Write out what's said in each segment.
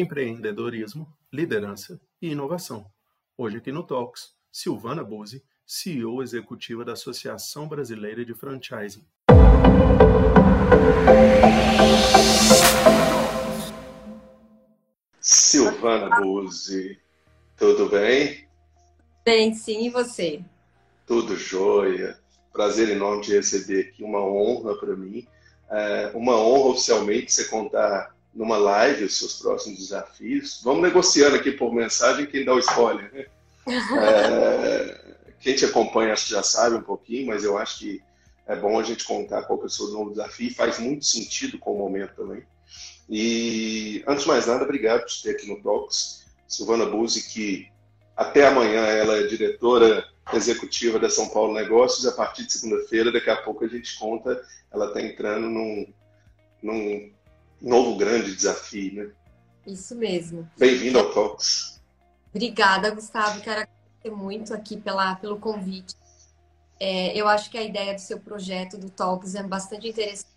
empreendedorismo, liderança e inovação. Hoje aqui no Talks, Silvana Buzzi, CEO executiva da Associação Brasileira de Franchising. Silvana Buzzi, tudo bem? Bem, sim, e você? Tudo jóia. Prazer enorme te receber aqui, uma honra para mim. É uma honra oficialmente você contar numa live os seus próximos desafios. Vamos negociando aqui por mensagem quem dá o spoiler. Né? É, quem te acompanha acho que já sabe um pouquinho, mas eu acho que é bom a gente contar qual que é o seu novo desafio. Faz muito sentido com o momento também. E, antes de mais nada, obrigado por ter aqui no Talks. Silvana Buzzi, que até amanhã ela é diretora executiva da São Paulo Negócios. A partir de segunda-feira, daqui a pouco a gente conta, ela está entrando num, num novo grande desafio, né? Isso mesmo. Bem-vindo ao Talks. Obrigada, Gustavo. Quero agradecer muito aqui pela, pelo convite. É, eu acho que a ideia do seu projeto do Talks é bastante interessante.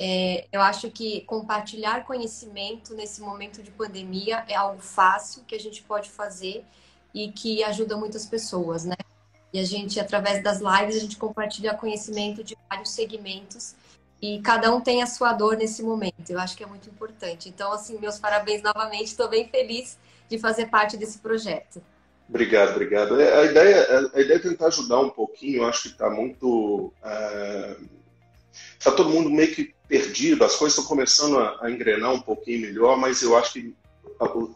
É, eu acho que compartilhar conhecimento nesse momento de pandemia é algo fácil que a gente pode fazer e que ajuda muitas pessoas, né? E a gente, através das lives, a gente compartilha conhecimento de vários segmentos e cada um tem a sua dor nesse momento. Eu acho que é muito importante. Então, assim, meus parabéns novamente. Estou bem feliz de fazer parte desse projeto. Obrigado, obrigado. É, a ideia, a ideia é tentar ajudar um pouquinho. Eu acho que está muito. Está uh, todo mundo meio que perdido. As coisas estão começando a, a engrenar um pouquinho melhor, mas eu acho que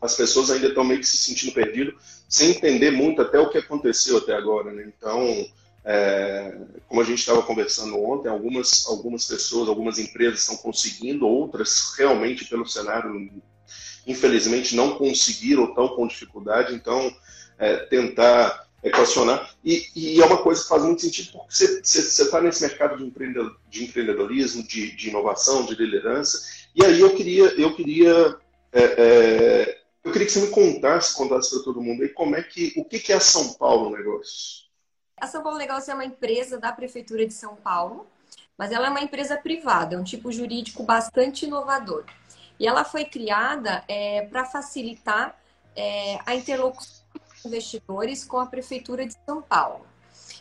as pessoas ainda estão meio que se sentindo perdidas, sem entender muito até o que aconteceu até agora. Né? Então, é, como a gente estava conversando ontem, algumas, algumas pessoas, algumas empresas estão conseguindo, outras realmente pelo cenário, infelizmente, não conseguiram, estão com dificuldade. Então, é, tentar equacionar. E, e, é uma coisa que faz muito sentido, porque você está nesse mercado de, empreendedor, de empreendedorismo, de, de, inovação, de liderança. E aí eu queria, eu queria, é, é, eu queria que você me contasse, contasse para todo mundo aí como é que, o que, que é São Paulo Negócios. A São Paulo Negócios é uma empresa da Prefeitura de São Paulo, mas ela é uma empresa privada, é um tipo jurídico bastante inovador. E ela foi criada é, para facilitar é, a interlocução dos investidores com a Prefeitura de São Paulo.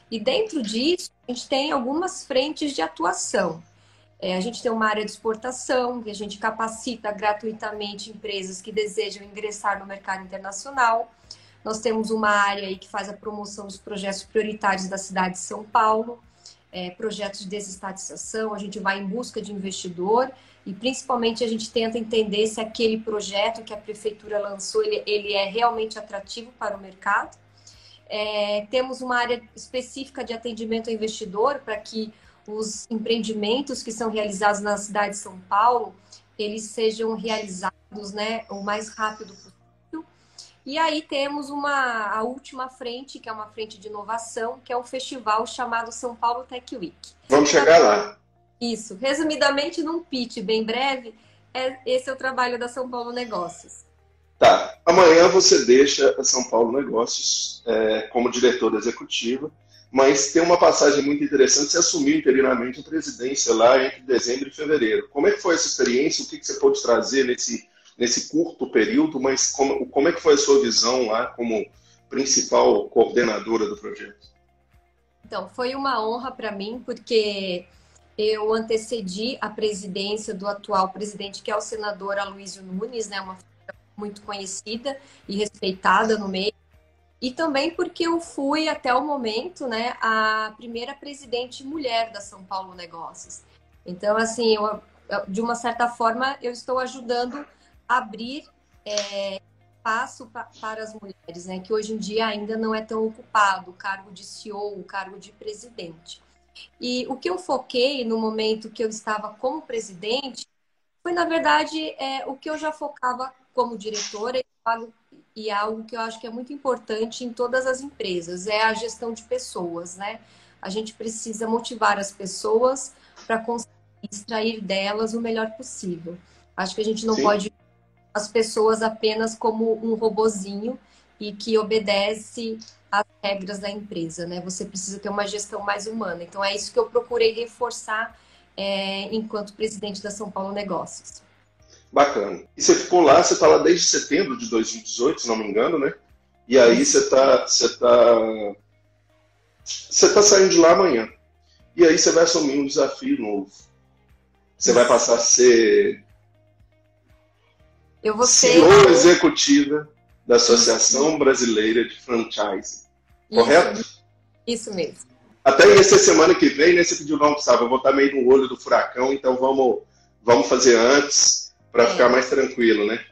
E dentro disso, a gente tem algumas frentes de atuação. É, a gente tem uma área de exportação, que a gente capacita gratuitamente empresas que desejam ingressar no mercado internacional. Nós temos uma área aí que faz a promoção dos projetos prioritários da cidade de São Paulo, é, projetos de desestatização, a gente vai em busca de investidor e principalmente a gente tenta entender se aquele projeto que a prefeitura lançou, ele, ele é realmente atrativo para o mercado. É, temos uma área específica de atendimento ao investidor para que os empreendimentos que são realizados na cidade de São Paulo, eles sejam realizados né, o mais rápido possível e aí temos uma a última frente, que é uma frente de inovação, que é um festival chamado São Paulo Tech Week. Vamos chegar lá. Isso. Resumidamente, num pitch bem breve, é, esse é o trabalho da São Paulo Negócios. Tá. Amanhã você deixa a São Paulo Negócios é, como diretora executiva, mas tem uma passagem muito interessante. Você assumiu interinamente a presidência lá entre dezembro e fevereiro. Como é que foi essa experiência? O que, que você pode trazer nesse nesse curto período, mas como, como é que foi a sua visão lá como principal coordenadora do projeto? Então, foi uma honra para mim, porque eu antecedi a presidência do atual presidente, que é o senador Aloysio Nunes, né, uma muito conhecida e respeitada no meio. E também porque eu fui até o momento, né, a primeira presidente mulher da São Paulo Negócios. Então, assim, eu, de uma certa forma, eu estou ajudando abrir é, espaço pa, para as mulheres, né? Que hoje em dia ainda não é tão ocupado o cargo de CEO, o cargo de presidente. E o que eu foquei no momento que eu estava como presidente foi, na verdade, é, o que eu já focava como diretora e algo que eu acho que é muito importante em todas as empresas, é a gestão de pessoas, né? A gente precisa motivar as pessoas para conseguir extrair delas o melhor possível. Acho que a gente não Sim. pode as pessoas apenas como um robozinho e que obedece às regras da empresa, né? Você precisa ter uma gestão mais humana. Então é isso que eu procurei reforçar é, enquanto presidente da São Paulo Negócios. Bacana. E você ficou lá, você está lá desde setembro de 2018, se não me engano, né? E aí você está você tá, você tá saindo de lá amanhã. E aí você vai assumir um desafio novo. Você vai passar a ser eu vou ser CEO executiva da Associação Brasileira de Franchise. Correto? Isso mesmo. Até ser semana que vem, né? Você pediu, não, sabe, eu vou estar meio no olho do furacão, então vamos, vamos fazer antes para é. ficar mais tranquilo, né?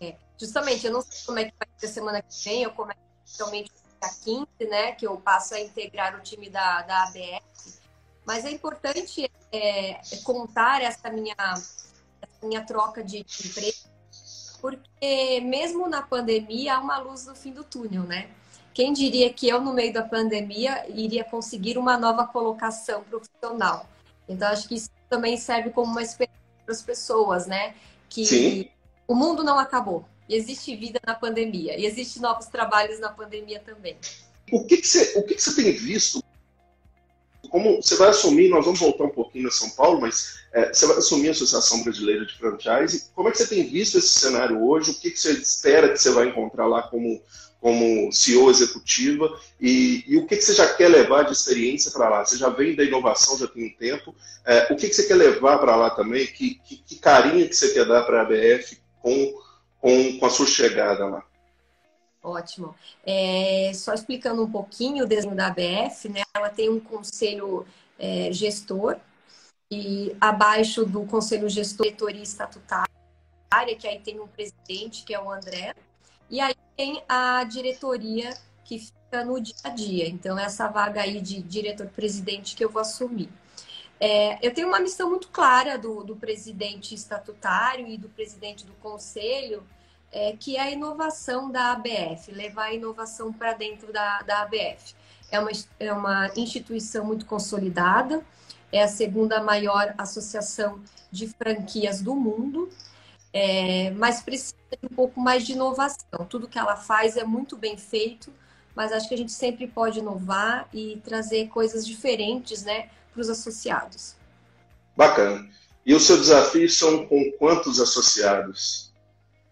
É. Justamente, eu não sei como é que vai ser semana que vem, eu começo realmente a 15, né? Que eu passo a integrar o time da, da ABS. Mas é importante é, é, contar essa minha, essa minha troca de empresa, porque mesmo na pandemia há uma luz no fim do túnel, né? Quem diria que eu, no meio da pandemia, iria conseguir uma nova colocação profissional? Então, acho que isso também serve como uma experiência para as pessoas, né? Que Sim. o mundo não acabou. Existe vida na pandemia e existe novos trabalhos na pandemia também. O que, que, você, o que, que você tem visto? Como você vai assumir, nós vamos voltar um pouquinho na São Paulo, mas é, você vai assumir a Associação Brasileira de Franchise. Como é que você tem visto esse cenário hoje? O que, que você espera que você vai encontrar lá como como CEO executiva e, e, o que, que você já quer levar de experiência para lá? Você já vem da inovação, já tem um tempo. É, o que, que você quer levar para lá também? Que, que, que, carinho que você quer dar para a ABF com, com, com a sua chegada lá? Ótimo. É, só explicando um pouquinho o desenho da ABF, né? ela tem um conselho é, gestor e abaixo do conselho gestor, diretoria estatutária, que aí tem um presidente, que é o André, e aí tem a diretoria que fica no dia a dia. Então, essa vaga aí de diretor-presidente que eu vou assumir. É, eu tenho uma missão muito clara do, do, presidente estatutário e do presidente do conselho, é, que é a inovação da ABF, levar a inovação para dentro da, da ABF. É uma, é uma instituição muito consolidada, é a segunda maior associação de franquias do mundo é, mas precisa de um pouco mais de inovação. Tudo que ela faz é muito bem feito, mas acho que a gente sempre pode inovar e trazer coisas diferentes né, para os associados. Bacana. E o seu desafio são com quantos associados?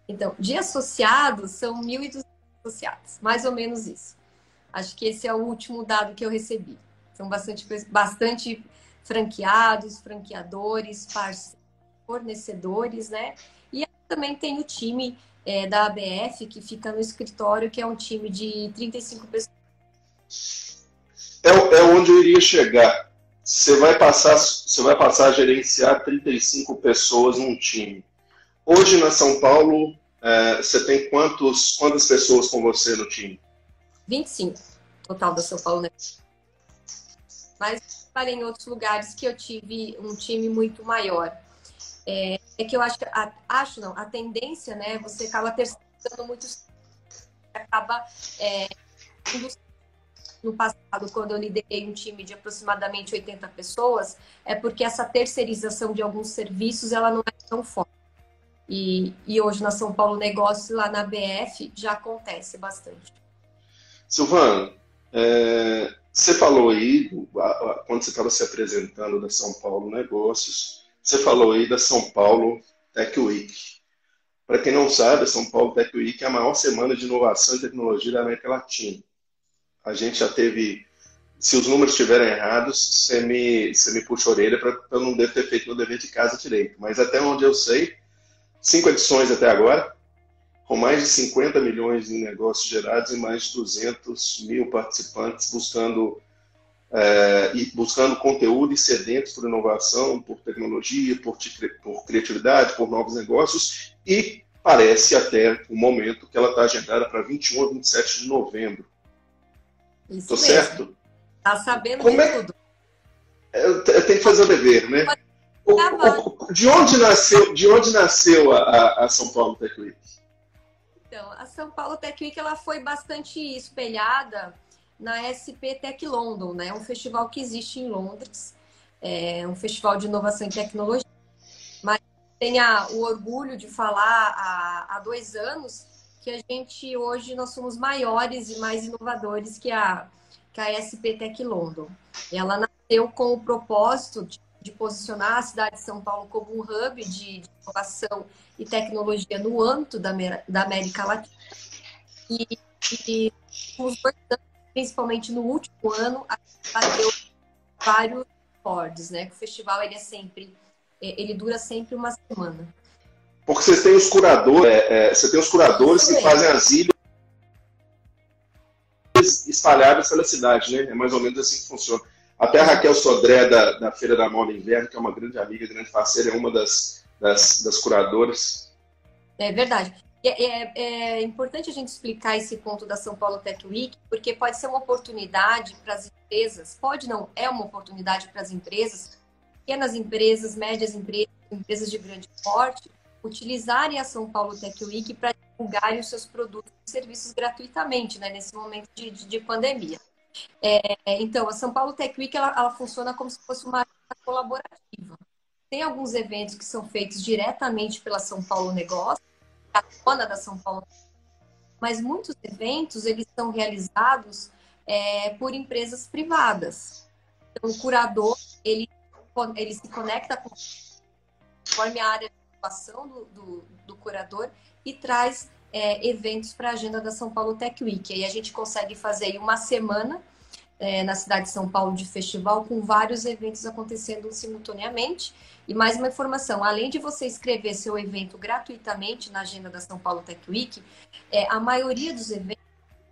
Então, de associados, são 1.200 associados, mais ou menos isso. Acho que esse é o último dado que eu recebi. São bastante, bastante franqueados, franqueadores, parceiros, fornecedores, né? também tem o time é, da ABF, que fica no escritório, que é um time de 35 pessoas. É, é onde eu iria chegar. Você vai, passar, você vai passar a gerenciar 35 pessoas num time. Hoje na São Paulo, é, você tem quantos, quantas pessoas com você no time? 25, total da São Paulo. Né? Mas para em outros lugares que eu tive um time muito maior. É, é que eu acho, a, acho não, a tendência, né, você acaba terceirizando muito, acaba é, no passado, quando eu liderei um time de aproximadamente 80 pessoas, é porque essa terceirização de alguns serviços, ela não é tão forte. E, e hoje na São Paulo Negócio, lá na BF, já acontece bastante. Silvana, é, você falou aí, quando você estava se apresentando da São Paulo Negócios, você falou aí da São Paulo Tech Week. Para quem não sabe, a São Paulo Tech Week é a maior semana de inovação e tecnologia da América Latina. A gente já teve, se os números estiverem errados, você me, você me puxa a orelha para eu não devo ter feito meu dever de casa direito. Mas até onde eu sei, cinco edições até agora, com mais de 50 milhões de negócios gerados e mais de 200 mil participantes buscando é, e buscando conteúdo e sedentos por inovação, por tecnologia, por, por criatividade, por novos negócios, e parece até o momento que ela está agendada para 21 a 27 de novembro. Estou certo? Está sabendo Como de é... tudo. Eu, tenho que fazer o dever, né? O, de onde nasceu, de onde nasceu a, a São Paulo Tech Week? Então, a São Paulo Tech Week ela foi bastante espelhada na SP Tech London, né? Um festival que existe em Londres, é um festival de inovação e tecnologia. Mas tenha o orgulho de falar há, há dois anos que a gente hoje nós somos maiores e mais inovadores que a, que a SP Tech London. Ela nasceu com o propósito de de posicionar a cidade de São Paulo como um hub de, de inovação e tecnologia no âmbito da, da América Latina. E, e os dois anos, principalmente no último ano, a gente bateu vários recordes, né? O festival ele é sempre, é, ele dura sempre uma semana. Porque vocês têm os curadores, é, é, você tem os curadores que fazem as ilhas espalhadas pela cidade, né? É mais ou menos assim que funciona. Até a Raquel Sodré, da, da Feira da Moda Inverno, que é uma grande amiga, grande parceira, é uma das, das, das curadoras. É verdade. É, é, é, importante a gente explicar esse ponto da São Paulo Tech Week, porque pode ser uma oportunidade para as empresas, pode não, é uma oportunidade para as empresas, pequenas empresas, médias empresas, empresas de grande porte, utilizarem a São Paulo Tech Week para divulgarem os seus produtos e serviços gratuitamente, né, nesse momento de, de, de pandemia. É, então, a São Paulo Tech Week ela, ela funciona como se fosse uma colaborativa. Tem alguns eventos que são feitos diretamente pela São Paulo Negócio, a dona da São Paulo. Mas muitos eventos eles são realizados é, por empresas privadas. Então, o curador ele, ele se conecta com conforme a área de atuação do, do, do curador e traz é, eventos para a agenda da São Paulo Tech Week. Aí a gente consegue fazer uma semana é, na cidade de São Paulo de festival com vários eventos acontecendo simultaneamente. E mais uma informação, além de você escrever seu evento gratuitamente na agenda da São Paulo Tech Week, é, a maioria dos eventos,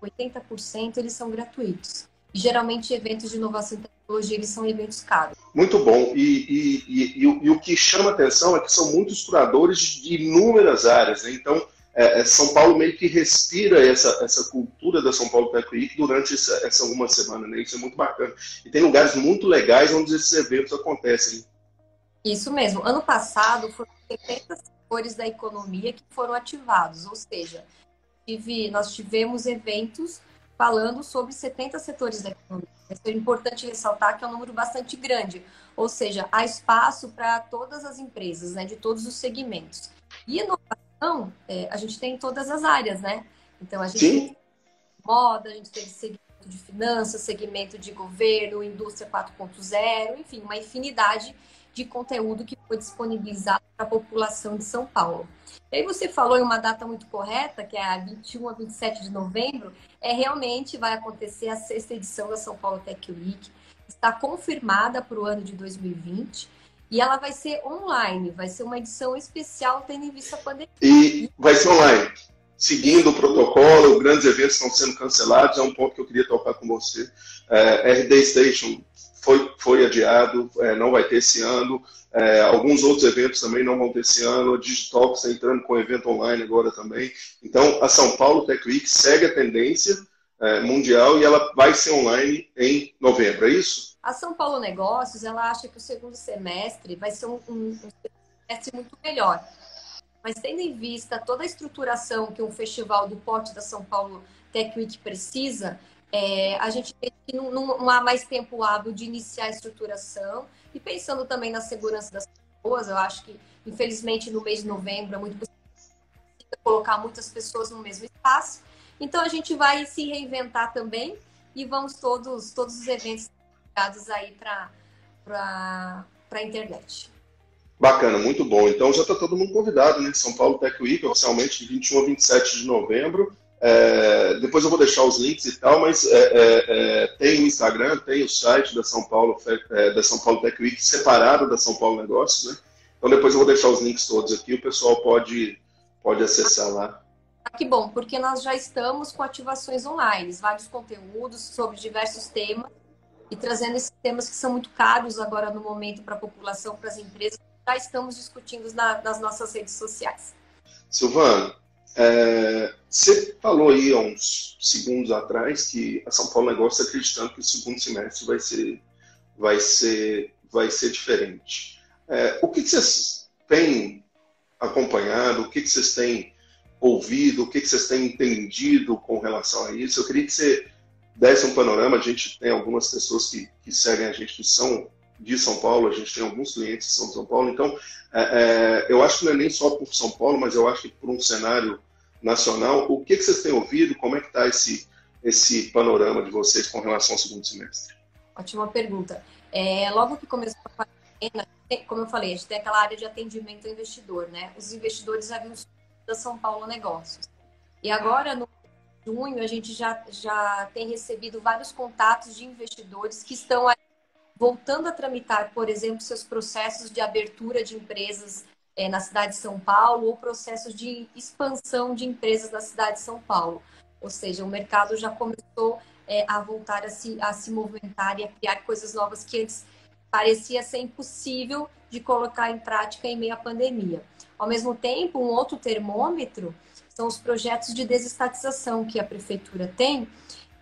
80%, eles são gratuitos. E, geralmente, eventos de inovação e tecnologia, eles são eventos caros. Muito bom. E, e, e, e, o que chama atenção é que são muitos curadores de inúmeras áreas. Né? Então, é, é, São Paulo meio que respira essa, essa cultura da São Paulo Tech Week durante essa, essa uma semana, né? Isso é muito bacana. E tem lugares muito legais onde esses eventos acontecem. Isso mesmo. Ano passado foram 70 setores da economia que foram ativados, ou seja, tive, nós tivemos eventos falando sobre 70 setores da economia. É importante ressaltar que é um número bastante grande, ou seja, há espaço para todas as empresas, né, de todos os segmentos. E inovação, é, a gente tem em todas as áreas, né? Então, a gente Sim. tem moda, a gente teve segmento de finanças, segmento de governo, indústria 4.0, enfim, uma infinidade de conteúdo que foi disponibilizado para a população de São Paulo. E aí você falou em uma data muito correta, que é a 21 a 27 de novembro, é realmente vai acontecer a sexta edição da São Paulo Tech Week. Está confirmada para o ano de 2020 e ela vai ser online, vai ser uma edição especial tendo em vista a pandemia. E vai ser online. Seguindo o protocolo, grandes eventos estão sendo cancelados, é um ponto que eu queria tocar com você. É, RD Station foi, foi adiado, é, não vai ter esse ano. É, alguns outros eventos também não vão ter esse ano. A Digitalk está entrando com evento online agora também. Então, a São Paulo Tech Week segue a tendência é, mundial e ela vai ser online em novembro, é isso? A São Paulo Negócios, ela acha que o segundo semestre vai ser um, um, um semestre muito melhor. Mas tendo em vista toda a estruturação que um festival do porte da São Paulo Tech Week precisa, é, a gente tem que não, não, há mais tempo hábil de iniciar a estruturação e pensando também na segurança das pessoas, eu acho que, infelizmente, no mês de novembro é muito possível colocar muitas pessoas no mesmo espaço. Então, a gente vai se reinventar também e vamos todos, todos os eventos ligados aí para a internet. Bacana, muito bom. Então já está todo mundo convidado, né? São Paulo Tech Week, oficialmente de 21 a 27 de novembro. É, depois eu vou deixar os links e tal, mas é, é, é tem o Instagram, tem o site da São Paulo, é, da São Paulo Tech Week separado da São Paulo Negócios, né? Então depois eu vou deixar os links todos aqui, o pessoal pode, pode acessar lá. Ah, que bom, porque nós já estamos com ativações online, vários conteúdos sobre diversos temas e trazendo esses temas que são muito caros agora no momento para a população, para as empresas, já estamos discutindo na, nas nossas redes sociais. Silvana, é, você falou aí há uns segundos atrás que a São Paulo Negócio está acreditando que o segundo semestre vai ser, vai ser, vai ser diferente. É, o que, que, vocês têm acompanhado? O que, que vocês têm ouvido? O que, que vocês têm entendido com relação a isso? Eu queria que você desse um panorama. A gente tem algumas pessoas que, que seguem a gente que são de São Paulo, a gente tem alguns clientes que são de São Paulo, então é, é, eu acho que não é nem só por São Paulo, mas eu acho que por um cenário nacional. O que, que vocês têm ouvido? Como é que está esse, esse panorama de vocês com relação ao segundo semestre? Ótima pergunta. É, logo que começou a como eu falei, a gente tem aquela área de atendimento ao investidor, né? Os investidores haviam da São Paulo Negócios. E agora, no junho, a gente já, já tem recebido vários contatos de investidores que estão aí voltando a tramitar, por exemplo, seus processos de abertura de empresas é, na cidade de São Paulo ou processos de expansão de empresas na cidade de São Paulo. Ou seja, o mercado já começou é, a voltar a se, a se movimentar e a criar coisas novas que antes parecia ser impossível de colocar em prática em meio à pandemia. Ao mesmo tempo, um outro termômetro são os projetos de desestatização que a prefeitura tem.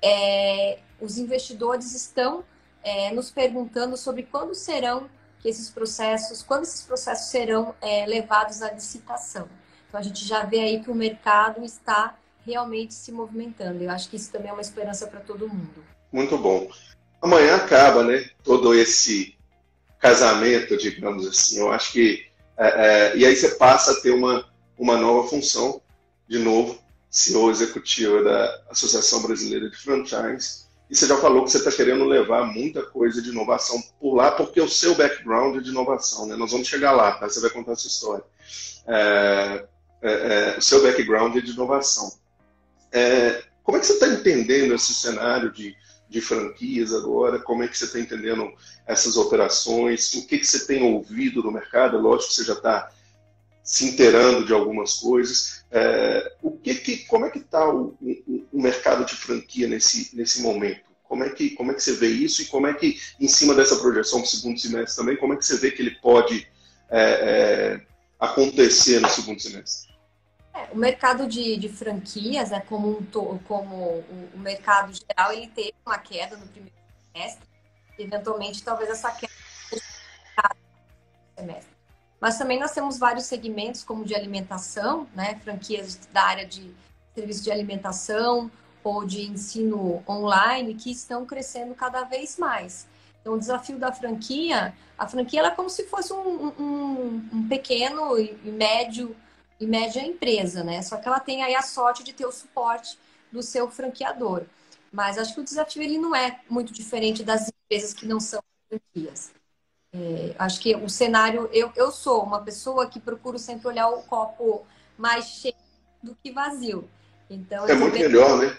É, os investidores estão é, nos perguntando sobre quando serão que esses processos, quando esses processos serão é, levados à licitação. Então a gente já vê aí que o mercado está realmente se movimentando. Eu acho que isso também é uma esperança para todo mundo. Muito bom. Amanhã acaba, né? Todo esse casamento, digamos assim. Eu acho que é, é, e aí você passa a ter uma uma nova função, de novo, CEO executivo da Associação Brasileira de Franchise e você já falou que você está querendo levar muita coisa de inovação por lá, porque o seu background é de inovação, né? Nós vamos chegar lá, tá? Você vai contar essa história. É, é, é, o seu background é de inovação. É, como é que você está entendendo esse cenário de, de franquias agora? Como é que você está entendendo essas operações? O que, que você tem ouvido no mercado? Lógico que você já está se inteirando de algumas coisas. É, o que, que como é que está o, o, o, mercado de franquia nesse, nesse momento? Como é, que, como é que você vê isso e como é que, em cima dessa projeção para segundo semestre também, como é que você vê que ele pode é, é, acontecer no segundo semestre? É, o mercado de, de franquias, né, como, um, como o, o mercado geral, ele teve uma queda no primeiro semestre. Eventualmente, talvez essa queda no semestre. Mas também nós temos vários segmentos, como de alimentação, né? franquias da área de serviço de alimentação ou de ensino online, que estão crescendo cada vez mais. Então, o desafio da franquia, a franquia é como se fosse um, um, um pequeno e médio e média empresa, né? Só que ela tem aí a sorte de ter o suporte do seu franqueador. Mas acho que o desafio ele não é muito diferente das empresas que não são franquias. É, acho que o cenário. Eu, eu sou uma pessoa que procuro sempre olhar o copo mais cheio do que vazio. Então, é muito melhor, né?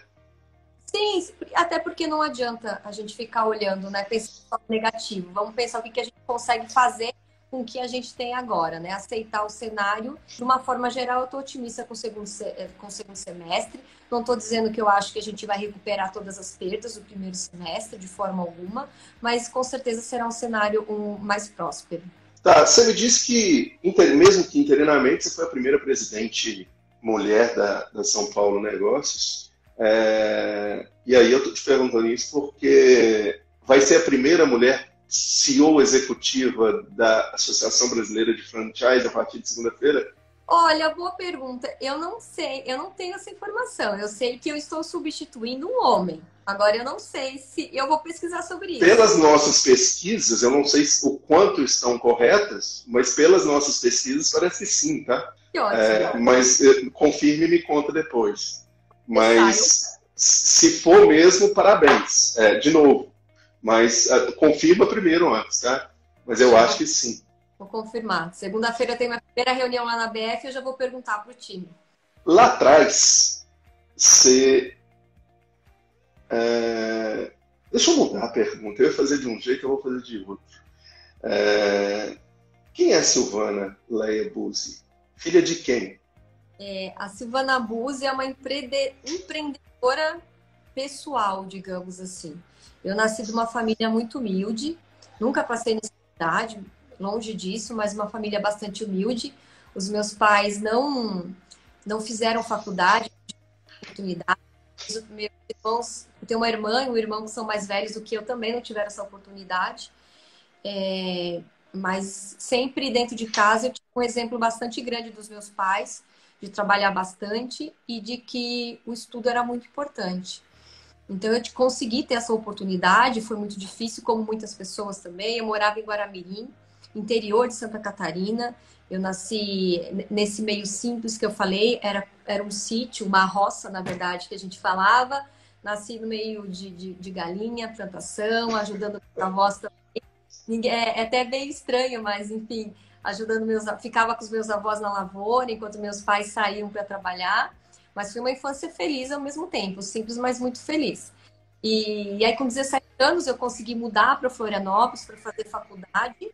Sim, até porque não adianta a gente ficar olhando, né? Pensando negativo. Vamos pensar o que, que a gente consegue fazer com o que a gente tem agora, né? Aceitar o cenário. De uma forma geral, eu estou otimista com o, segundo, eh, com o segundo semestre. Não estou dizendo que eu acho que a gente vai recuperar todas as perdas do primeiro semestre, de forma alguma, mas com certeza será um cenário um, mais próspero. Tá, você me disse que, mesmo que interinamente, você foi a primeira presidente mulher da, da São Paulo Negócios. É, e aí eu estou te perguntando isso porque vai ser a primeira mulher CEO executiva da Associação Brasileira de Franchise a partir de segunda-feira? Olha, boa pergunta. Eu não sei, eu não tenho essa informação. Eu sei que eu estou substituindo um homem. Agora eu não sei se eu vou pesquisar sobre isso. Pelas nossas pesquisas, eu não sei o quanto estão corretas, mas pelas nossas pesquisas parece que sim, tá? Que ótimo. É, mas eh, confirme e me conta depois. Mas se for mesmo, parabéns. É, de novo, mas uh, confirma primeiro antes, tá? Mas eu acho que sim. Vou confirmar. Segunda-feira tem minha primeira reunião lá na BF e eu já vou perguntar para o time. Lá atrás, você. É... Deixa eu mudar a pergunta. Eu ia fazer de um jeito, eu vou fazer de outro. É... Quem é Silvana Leia Buzzi? Filha de quem? É, a Silvana Buzzi é uma empreendedora pessoal, digamos assim. Eu nasci de uma família muito humilde, nunca passei necessidade, longe disso, mas uma família bastante humilde. Os meus pais não não fizeram faculdade, oportunidade. Os meus irmãos, eu tenho uma irmã e um irmão que são mais velhos do que eu também não tiveram essa oportunidade. É, mas sempre dentro de casa eu tive um exemplo bastante grande dos meus pais de trabalhar bastante e de que o estudo era muito importante. Então eu consegui ter essa oportunidade, foi muito difícil, como muitas pessoas também. Eu morava em Guaramirim, interior de Santa Catarina. Eu nasci nesse meio simples que eu falei, era, era um sítio, uma roça, na verdade, que a gente falava. Nasci no meio de, de, de galinha, plantação, ajudando a avós também. É, é até bem estranho, mas enfim, ajudando meus. Ficava com os meus avós na lavoura, enquanto meus pais saíam para trabalhar. Mas foi uma infância feliz ao mesmo tempo, simples, mas muito feliz. E, e aí, com 17 anos, eu consegui mudar para Florianópolis para fazer faculdade.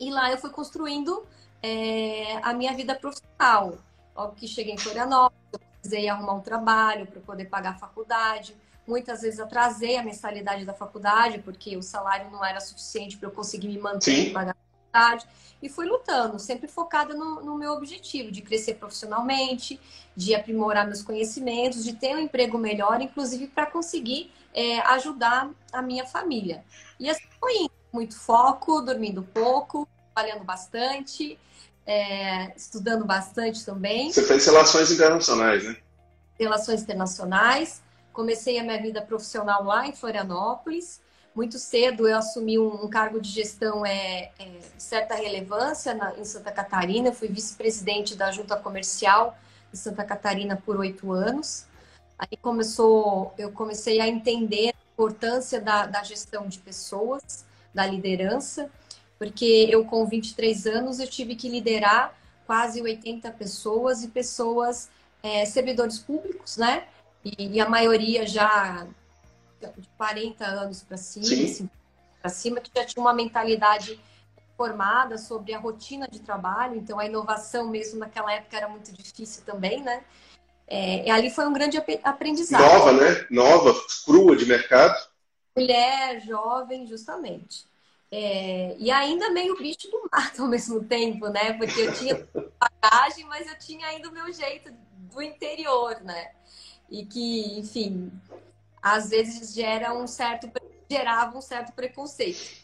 E lá eu fui construindo é, a minha vida profissional. Logo que cheguei em Florianópolis, eu precisei arrumar um trabalho para poder pagar a faculdade. Muitas vezes atrasei a mensalidade da faculdade, porque o salário não era suficiente para eu conseguir me manter e pagar a faculdade. E fui lutando, sempre focada no, no, meu objetivo, de crescer profissionalmente, de aprimorar meus conhecimentos, de ter um emprego melhor, inclusive para conseguir é, ajudar a minha família. E assim foi indo. Muito foco, dormindo pouco, trabalhando bastante, é, estudando bastante também. Você fez relações internacionais, né? Relações internacionais. Comecei a minha vida profissional lá em Florianópolis. Muito cedo eu assumi um, um cargo de gestão é, é, de certa relevância na, em Santa Catarina. Eu fui vice-presidente da Junta Comercial de Santa Catarina por oito anos. Aí começou, eu comecei a entender a importância da, da gestão de pessoas, da liderança porque eu com 23 anos eu tive que liderar quase 80 pessoas e pessoas é, servidores públicos, né? E, e, a maioria já de 40 anos para cima, assim, para cima, que já tinha uma mentalidade formada sobre a rotina de trabalho, então a inovação mesmo naquela época era muito difícil também, né? É, e ali foi um grande aprendizado. Nova, né? Nova, crua de mercado. Mulher, jovem, justamente. É, e ainda meio bicho do mato ao mesmo tempo, né? Porque eu tinha bagagem, mas eu tinha ainda o meu jeito do interior, né? E que, enfim, às vezes gera um certo, gerava um certo preconceito.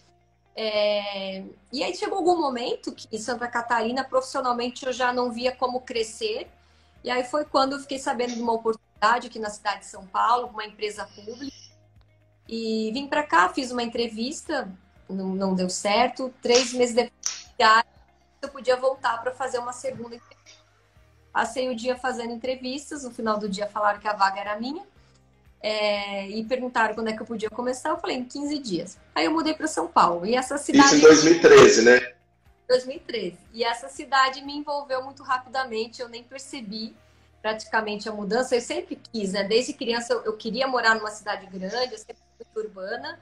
É, e aí chegou algum momento que em Santa Catarina, profissionalmente, eu já não via como crescer. E aí foi quando eu fiquei sabendo de uma oportunidade aqui na cidade de São Paulo, uma empresa pública. E vim para cá, fiz uma entrevista não, não deu certo. Três meses depois, eu podia voltar para fazer uma segunda entrevista. Passei o dia fazendo entrevistas, no final do dia falaram que a vaga era minha. É, e perguntaram quando é que eu podia começar. Eu falei, em 15 dias. Aí eu mudei para São Paulo. E essa cidade. Isso em 2013, né? 2013. E essa cidade me envolveu muito rapidamente, eu nem percebi praticamente a mudança. Eu sempre quis, né? Desde criança eu, eu queria morar numa cidade grande, eu sempre fui urbana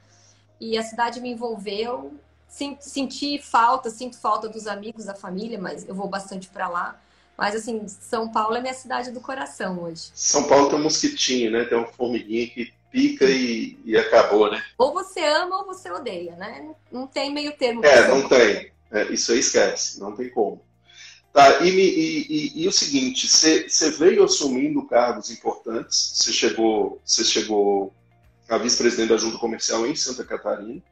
e a cidade me envolveu. Senti falta, sinto falta dos amigos, da família, mas eu vou bastante para lá. Mas, assim, São Paulo é minha cidade do coração hoje. São Paulo tem um mosquitinho, né? Tem uma formiguinha que pica e, e acabou, né? Ou você ama ou você odeia, né? Não tem meio termo. É, não tem. É, isso aí esquece, não tem como. Tá, e, e, e, o seguinte, você veio assumindo cargos importantes, você chegou, chegou a vice-presidente da Junta Comercial em Santa Catarina.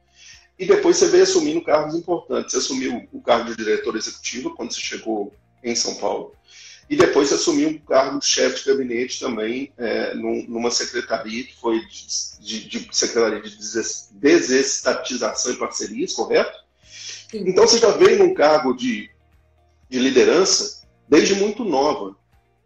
E depois você veio assumindo cargos importantes. Você assumiu o cargo de diretora executiva quando você chegou em São Paulo. E depois você assumiu o cargo de chefe de gabinete também é, numa secretaria que foi de, de, de Secretaria de Desestatização e Parcerias, correto? Sim. Então você já veio num cargo de, de liderança desde muito nova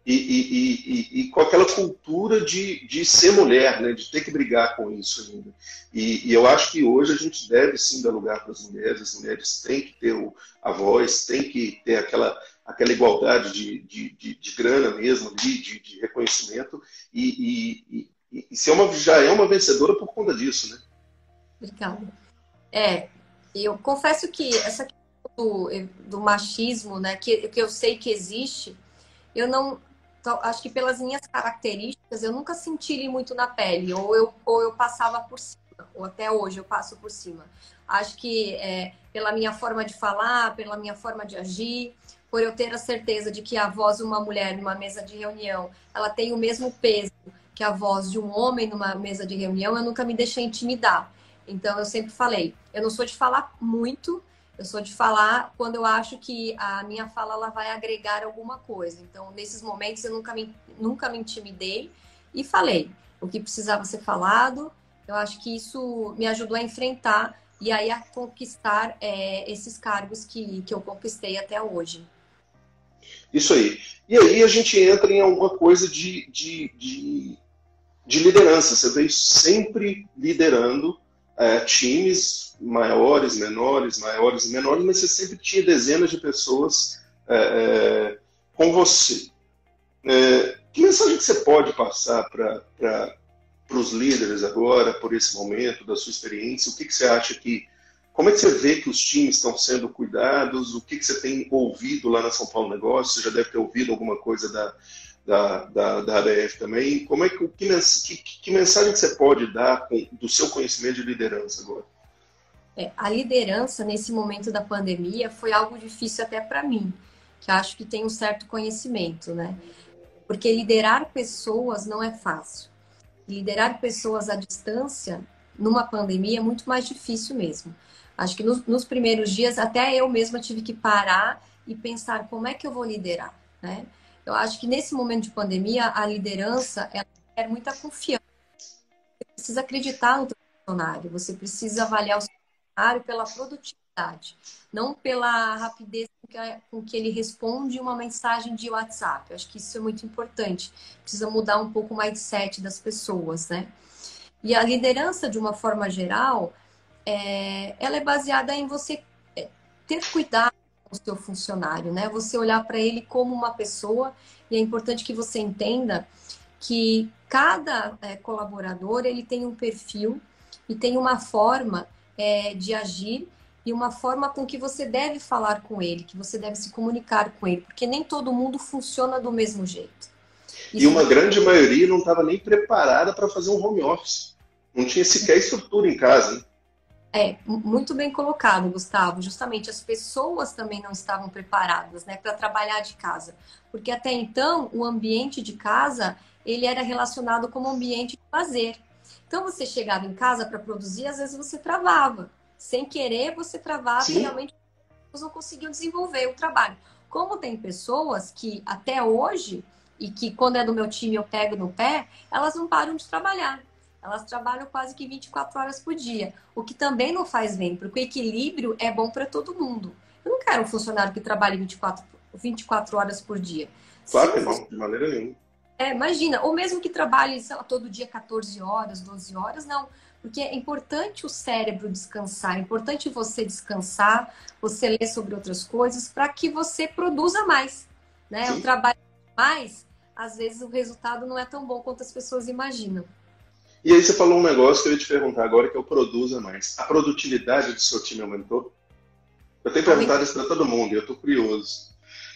e, e, e, e, com aquela cultura de, de ser mulher, né, de ter que brigar com isso ainda. E, eu acho que hoje a gente deve sim dar lugar para as mulheres, as mulheres têm que ter o, a voz, têm que ter aquela, aquela igualdade de, de, de, de grana mesmo de, de reconhecimento, e, e, e, ser uma, já é uma vencedora por conta disso, né? Obrigada. É, eu confesso que essa questão do, do machismo, né, que, que eu sei que existe, eu não então, acho que pelas minhas características, eu nunca senti ele muito na pele, ou eu, ou eu passava por cima, ou até hoje eu passo por cima. Acho que é, pela minha forma de falar, pela minha forma de agir, por eu ter a certeza de que a voz de uma mulher numa mesa de reunião, ela tem o mesmo peso que a voz de um homem numa mesa de reunião, eu nunca me deixei intimidar. Então, eu sempre falei, eu não sou de falar muito, eu sou de falar quando eu acho que a minha fala ela vai agregar alguma coisa. Então, nesses momentos, eu nunca me, nunca me intimidei e falei o que precisava ser falado. Eu acho que isso me ajudou a enfrentar e aí a conquistar é, esses cargos que, que eu conquistei até hoje. Isso aí. E aí a gente entra em alguma coisa de, de, de, de liderança. Você veio sempre liderando é, times maiores, menores, maiores e menores, mas você sempre tinha dezenas de pessoas é, é, com você. É, que mensagem que você pode passar para os líderes agora, por esse momento, da sua experiência? O que, que você acha que. Como é que você vê que os times estão sendo cuidados? O que, que você tem ouvido lá na São Paulo Negócios? Você já deve ter ouvido alguma coisa da, da, da, da ABF também. Como é que, que, que mensagem que você pode dar com, do seu conhecimento de liderança agora? É, a liderança nesse momento da pandemia foi algo difícil até para mim, que acho que tem um certo conhecimento, né? Porque liderar pessoas não é fácil. Liderar pessoas à distância numa pandemia é muito mais difícil mesmo. Acho que nos, nos primeiros dias até eu mesma tive que parar e pensar como é que eu vou liderar, né? Eu acho que nesse momento de pandemia, a liderança ela quer muita confiança. Você precisa acreditar no seu funcionário, você precisa avaliar o seu funcionário pela produtividade, não pela rapidez com que ele responde uma mensagem de WhatsApp. Eu acho que isso é muito importante. Precisa mudar um pouco o mindset das pessoas, né? E a liderança, de uma forma geral, é, ela é baseada em você é, ter cuidado o seu funcionário, né? Você olhar para ele como uma pessoa e é importante que você entenda que cada é, colaborador ele tem um perfil e tem uma forma é, de agir e uma forma com que você deve falar com ele, que você deve se comunicar com ele, porque nem todo mundo funciona do mesmo jeito. Isso e uma grande maioria não estava nem preparada para fazer um home office. Não tinha sequer estrutura em casa. É, muito bem colocado, Gustavo. Justamente as pessoas também não estavam preparadas, né, para trabalhar de casa, porque até então o ambiente de casa ele era relacionado como ambiente de lazer. Então você chegava em casa para produzir, às vezes você travava, sem querer você travava Sim. e realmente não conseguiam desenvolver o trabalho. Como tem pessoas que até hoje e que quando é do meu time eu pego no pé, elas não param de trabalhar. Elas trabalham quase que 24 horas por dia, o que também não faz bem, porque o equilíbrio é bom para todo mundo. Eu não quero um funcionário que trabalhe 24, 24 horas por dia. Claro que não, de maneira nenhuma. É, imagina, ou mesmo que trabalhe lá, todo dia 14 horas, 12 horas, não. Porque é importante o cérebro descansar, é importante você descansar, você ler sobre outras coisas, para que você produza mais. Né? O trabalho mais, às vezes o resultado não é tão bom quanto as pessoas imaginam. E aí você falou um negócio que eu ia te perguntar agora, que é o produza mais. A produtividade do seu time aumentou? Eu tenho perguntado isso para todo mundo e eu estou curioso.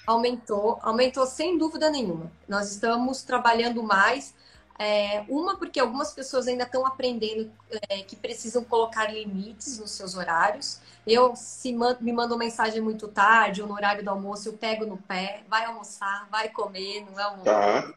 Aumentou, aumentou sem dúvida nenhuma. Nós estamos trabalhando mais. É, uma, porque algumas pessoas ainda estão aprendendo é, que precisam colocar limites nos seus horários. Eu, se man me mandam mensagem muito tarde ou no horário do almoço, eu pego no pé, vai almoçar, vai comer, não é almoço. Tá.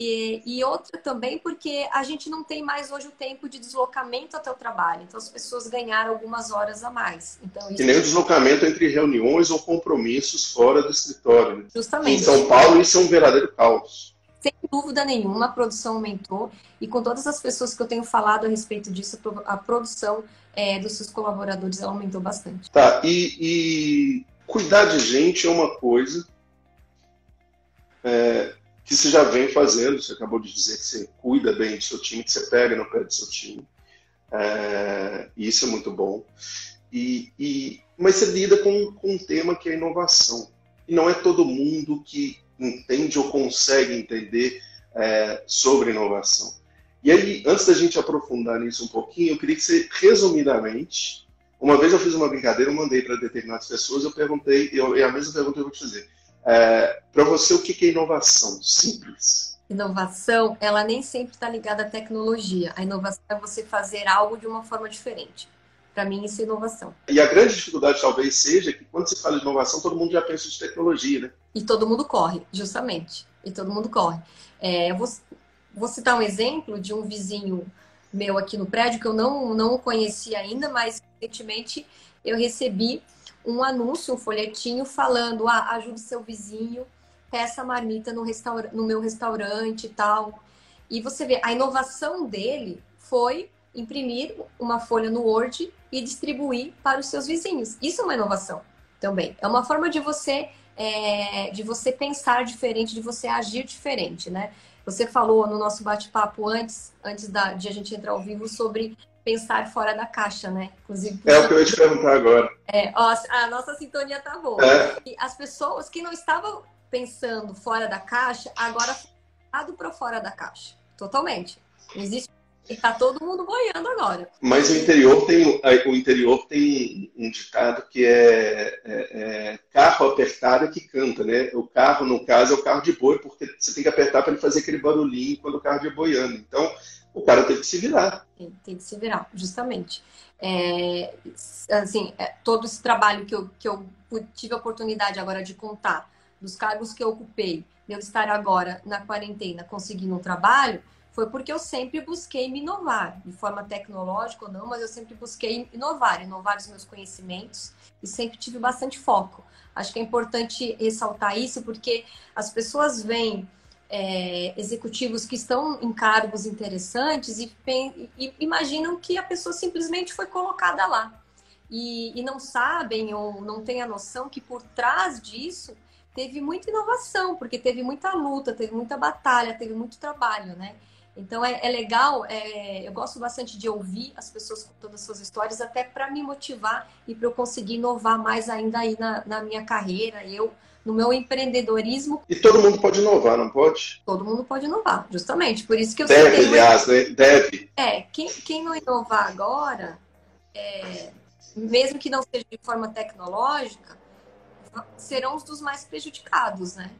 E, e, outra também porque a gente não tem mais hoje o tempo de deslocamento até o trabalho. Então as pessoas ganharam algumas horas a mais. Então, isso... E nem o deslocamento entre reuniões ou compromissos fora do escritório. Né? Justamente. Em São Paulo isso é um verdadeiro caos. Sem dúvida nenhuma, a produção aumentou. E com todas as pessoas que eu tenho falado a respeito disso, a produção é, dos seus colaboradores aumentou bastante. Tá, e, e cuidar de gente é uma coisa. É, que você já vem fazendo. Você acabou de dizer que você cuida bem do seu time, que você pega no pé do seu time. É, isso é muito bom. E, e, mas você lida com, com um tema que é inovação. E não é todo mundo que entende ou consegue entender é, sobre inovação. E aí, antes da gente aprofundar nisso um pouquinho, eu queria que você, resumidamente, uma vez eu fiz uma brincadeira, eu mandei para determinadas pessoas, eu perguntei, eu, e a mesma pergunta eu vou te fazer. É, Para você, o que é inovação? Simples. Inovação, ela nem sempre está ligada à tecnologia. A inovação é você fazer algo de uma forma diferente. Para mim, isso é inovação. E a grande dificuldade talvez seja que quando se fala de inovação, todo mundo já pensa de tecnologia, né? E todo mundo corre, justamente. E todo mundo corre. É, eu vou, vou citar um exemplo de um vizinho meu aqui no prédio que eu não, não conhecia ainda, mas recentemente eu recebi um anúncio, um folhetinho falando, ah, ajude seu vizinho, peça marmita no, restaura no meu restaurante e tal. E você vê, a inovação dele foi imprimir uma folha no Word e distribuir para os seus vizinhos. Isso é uma inovação também. É uma forma de você é, de você pensar diferente, de você agir diferente, né? Você falou no nosso bate-papo antes, antes da, de a gente entrar ao vivo sobre pensar fora da caixa, né? Inclusive, é o que eu ia te perguntar agora. É, ó, a nossa sintonia tá boa. É. E as pessoas que não estavam pensando fora da caixa, agora foram para fora da caixa. Totalmente. Existe e tá todo mundo boiando agora. Mas o interior tem, o interior tem um ditado que é, é, é carro apertado é que canta, né? O carro, no caso, é o carro de boi, porque você tem que apertar para ele fazer aquele barulhinho quando o carro estiver boiando. Então, o cara tem que se virar. Tem, tem que se virar, justamente. É, assim, é, todo esse trabalho que eu, que eu tive a oportunidade agora de contar, dos cargos que eu ocupei, de eu estar agora na quarentena conseguindo um trabalho, foi porque eu sempre busquei me inovar, de forma tecnológica ou não, mas eu sempre busquei inovar, inovar os meus conhecimentos e sempre tive bastante foco. Acho que é importante ressaltar isso porque as pessoas veem é, executivos que estão em cargos interessantes e, e, imaginam que a pessoa simplesmente foi colocada lá. E, e não sabem ou não têm a noção que por trás disso teve muita inovação, porque teve muita luta, teve muita batalha, teve muito trabalho, né? Então é, é legal, é, eu gosto bastante de ouvir as pessoas contando as suas histórias, até para me motivar e para eu conseguir inovar mais ainda aí na, na minha carreira. Eu no meu empreendedorismo. E todo mundo pode inovar, não pode? Todo mundo pode inovar, justamente. Por isso que eu Deve, aliás, né? Deve. É, quem, quem não inovar agora, é, mesmo que não seja de forma tecnológica, serão os dos mais prejudicados, né?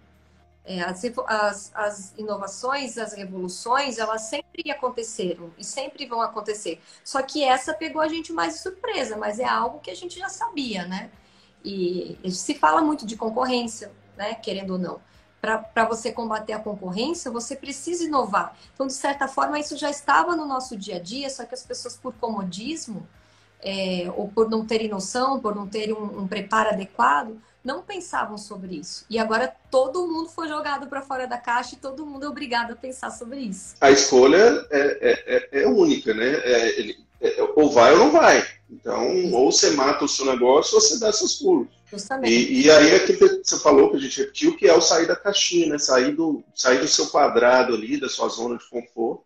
É, as, as, as, inovações, as revoluções, elas sempre aconteceram e sempre vão acontecer. Só que essa pegou a gente mais de surpresa, mas é algo que a gente já sabia, né? E se fala muito de concorrência, né? Querendo ou não. Para você combater a concorrência, você precisa inovar. Então, de certa forma, isso já estava no nosso dia a dia, só que as pessoas, por comodismo, é, ou por não terem noção, por não terem um, um preparo adequado, não pensavam sobre isso. E agora todo mundo foi jogado para fora da caixa e todo mundo é obrigado a pensar sobre isso. A escolha é, é, é única, né? É, ele, é, ou vai ou não vai. Então, ou você mata o seu negócio ou você dá seus pulos. Justamente. E, e aí é aquilo que você falou, que a gente repetiu, que é o sair da caixinha, né? Sair do, sair do seu quadrado ali, da sua zona de conforto.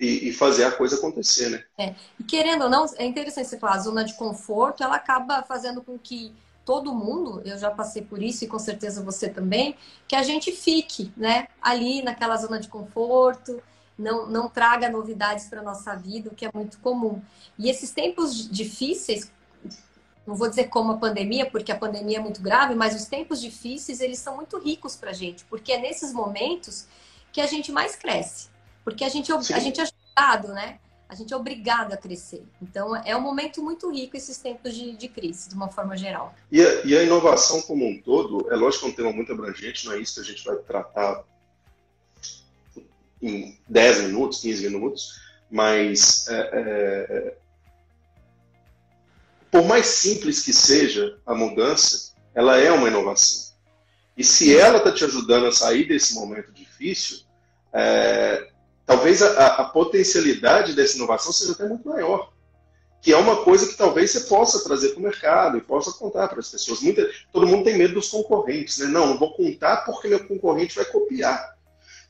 E, e, fazer a coisa acontecer, né? É. E querendo ou não, é interessante você falar, a zona de conforto, ela acaba fazendo com que todo mundo, eu já passei por isso e com certeza você também, que a gente fique, né, ali naquela zona de conforto, não, não traga novidades para nossa vida, o que é muito comum. E esses tempos difíceis, não vou dizer como a pandemia, porque a pandemia é muito grave, mas os tempos difíceis, eles são muito ricos para a gente, porque é nesses momentos que a gente mais cresce. Porque a gente, a gente é ajudado, né? A gente é obrigado a crescer. Então, é um momento muito rico esses tempos de, de crise, de uma forma geral. E a, e a inovação como um todo, é lógico que é um tema muito abrangente, não é isso que a gente vai tratar em 10 minutos, 15 minutos, mas é, é, por mais simples que seja a mudança, ela é uma inovação. E se ela está te ajudando a sair desse momento difícil, é, talvez a, a, potencialidade dessa inovação seja até muito maior. Que é uma coisa que talvez você possa trazer para o mercado e possa contar para as pessoas. Muita, todo mundo tem medo dos concorrentes, né? Não, não vou contar porque meu concorrente vai copiar.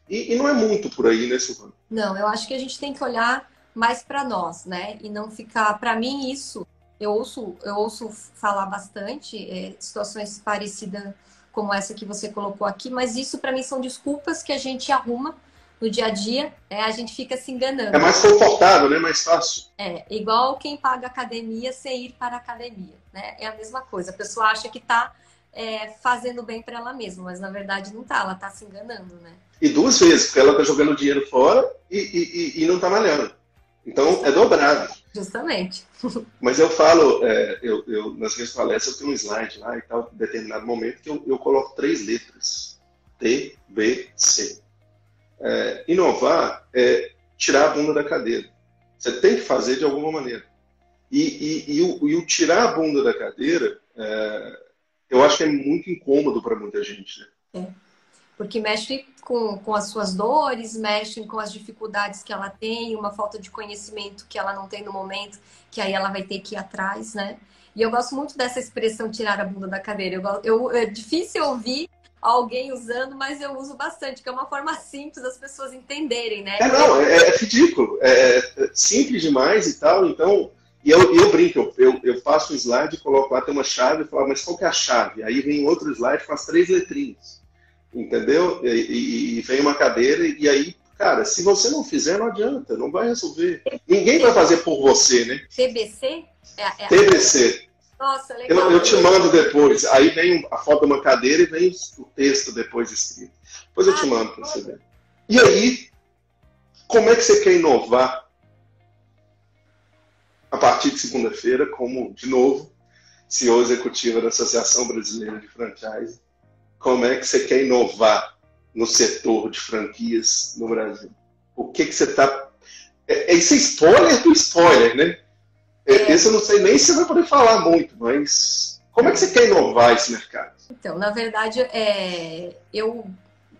E, e não é muito por aí, né, Silvana? Não, eu acho que a gente tem que olhar mais para nós, né? E não ficar. Para mim, isso, eu ouço, eu ouço falar bastante, é, situações parecidas como essa que você colocou aqui, mas isso para mim são desculpas que a gente arruma no dia a dia, é, a gente fica se enganando. É mais confortável, né? Mais fácil. É, igual quem paga academia sem ir para a academia, né? É a mesma coisa. A pessoa acha que está é, fazendo bem para ela mesma, mas na verdade não está, ela está se enganando, né? E duas vezes, porque ela está jogando dinheiro fora e, e, e não está malhando. Então é dobrado. Justamente. Mas eu falo, é, eu, eu, nas minhas palestras eu tenho um slide lá e tal, em determinado momento, que eu, eu coloco três letras. T, B, C. É, inovar é tirar a bunda da cadeira. Você tem que fazer de alguma maneira. E, e, e, o, e o, tirar a bunda da cadeira, é, eu acho que é muito incômodo para muita gente. Né? É porque mexe com, com as suas dores, mexe com as dificuldades que ela tem, uma falta de conhecimento que ela não tem no momento, que aí ela vai ter que ir atrás, né? E eu gosto muito dessa expressão tirar a bunda da cadeira. Eu, eu, é difícil ouvir alguém usando, mas eu uso bastante, que é uma forma simples das pessoas entenderem, né? É, não, é, é ridículo. É, é, simples demais e tal. Então, e eu, eu brinco, eu, eu faço um slide, coloco lá, tem uma chave, e falo, mas qual que é a chave? Aí vem outro slide com as três letrinhas. Entendeu? E, e, e vem uma cadeira, e aí Cara, se você não fizer, não adianta, não vai resolver. Ninguém vai fazer por você, né? TBC? É, é... TBC. Nossa, legal. Eu, eu, te mando depois. Aí vem a foto de uma cadeira e vem o texto depois escrito. Depois eu ah, te mando para você ver. E aí, como é que você quer inovar a partir de segunda-feira, como, de novo, CEO executiva da Associação Brasileira de Franchise? Como é que você quer inovar no setor de franquias no Brasil? O que, que você está. É, é, isso é spoiler do spoiler, né? É. Esse eu não sei nem se vai poder falar muito, mas como é que você quer inovar esse mercado? Então, na verdade, é, eu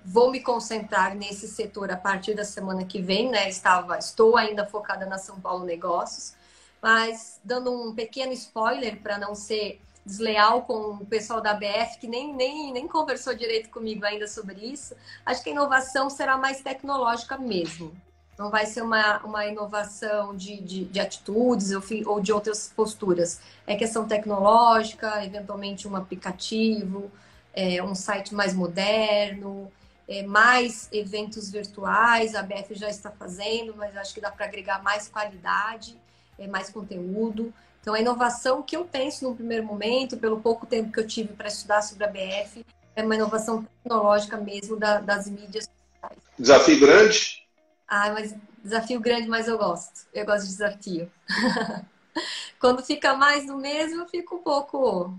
vou me concentrar nesse setor a partir da semana que vem, né? Estava, estou ainda focada na São Paulo Negócios, mas dando um pequeno spoiler para não ser desleal com o pessoal da BF, que nem, nem, nem conversou direito comigo ainda sobre isso, acho que a inovação será mais tecnológica mesmo. Não vai ser uma, uma inovação de, de, de atitudes ou, de outras posturas. É questão tecnológica, eventualmente um aplicativo, é, um site mais moderno, é, mais eventos virtuais. A BF já está fazendo, mas acho que dá para agregar mais qualidade, é, mais conteúdo. Então, a inovação que eu penso no primeiro momento, pelo pouco tempo que eu tive para estudar sobre a BF, é uma inovação tecnológica mesmo da, das mídias sociais. Desafio grande? Ah, mas desafio grande, mas eu gosto. Eu gosto de desafio. Quando fica mais do mesmo, eu fico um pouco